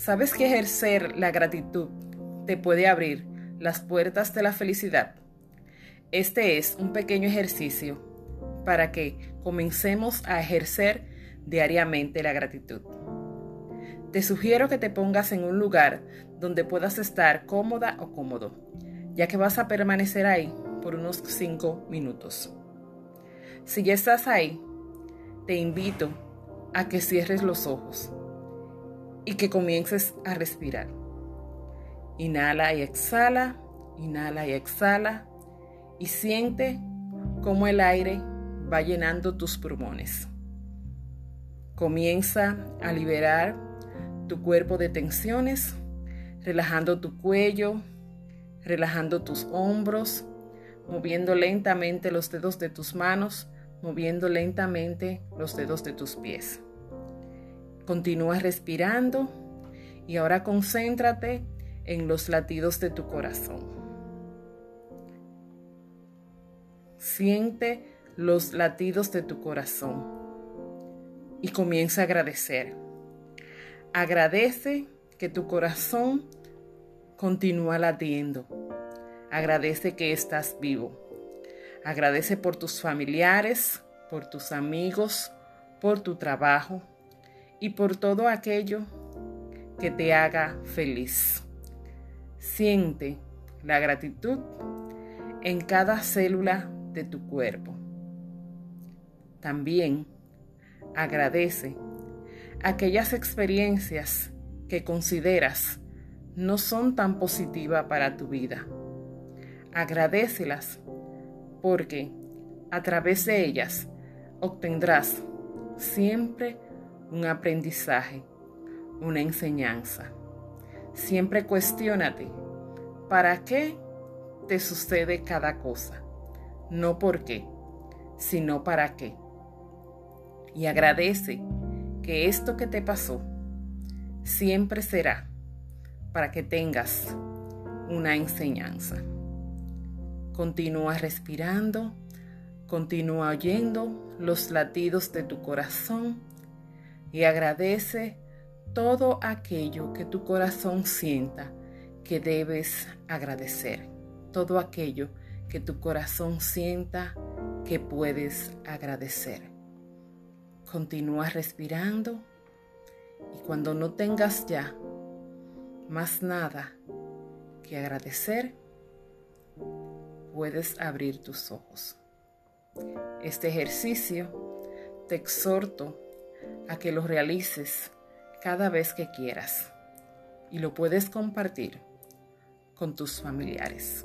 ¿Sabes que ejercer la gratitud te puede abrir las puertas de la felicidad? Este es un pequeño ejercicio para que comencemos a ejercer diariamente la gratitud. Te sugiero que te pongas en un lugar donde puedas estar cómoda o cómodo, ya que vas a permanecer ahí por unos 5 minutos. Si ya estás ahí, te invito a que cierres los ojos y que comiences a respirar. Inhala y exhala, inhala y exhala y siente cómo el aire va llenando tus pulmones. Comienza a liberar tu cuerpo de tensiones, relajando tu cuello, relajando tus hombros, moviendo lentamente los dedos de tus manos, moviendo lentamente los dedos de tus pies. Continúa respirando y ahora concéntrate en los latidos de tu corazón. Siente los latidos de tu corazón y comienza a agradecer. Agradece que tu corazón continúa latiendo. Agradece que estás vivo. Agradece por tus familiares, por tus amigos, por tu trabajo y por todo aquello que te haga feliz. Siente la gratitud en cada célula de tu cuerpo. También agradece aquellas experiencias que consideras no son tan positivas para tu vida. Agradecelas porque a través de ellas obtendrás siempre un aprendizaje, una enseñanza. Siempre cuestiónate, ¿para qué te sucede cada cosa? No por qué, sino para qué y agradece que esto que te pasó siempre será para que tengas una enseñanza. Continúa respirando, continúa oyendo los latidos de tu corazón y agradece todo aquello que tu corazón sienta que debes agradecer, todo aquello que tu corazón sienta que puedes agradecer. Continúa respirando y cuando no tengas ya más nada que agradecer, puedes abrir tus ojos. Este ejercicio te exhorto a que lo realices cada vez que quieras y lo puedes compartir con tus familiares.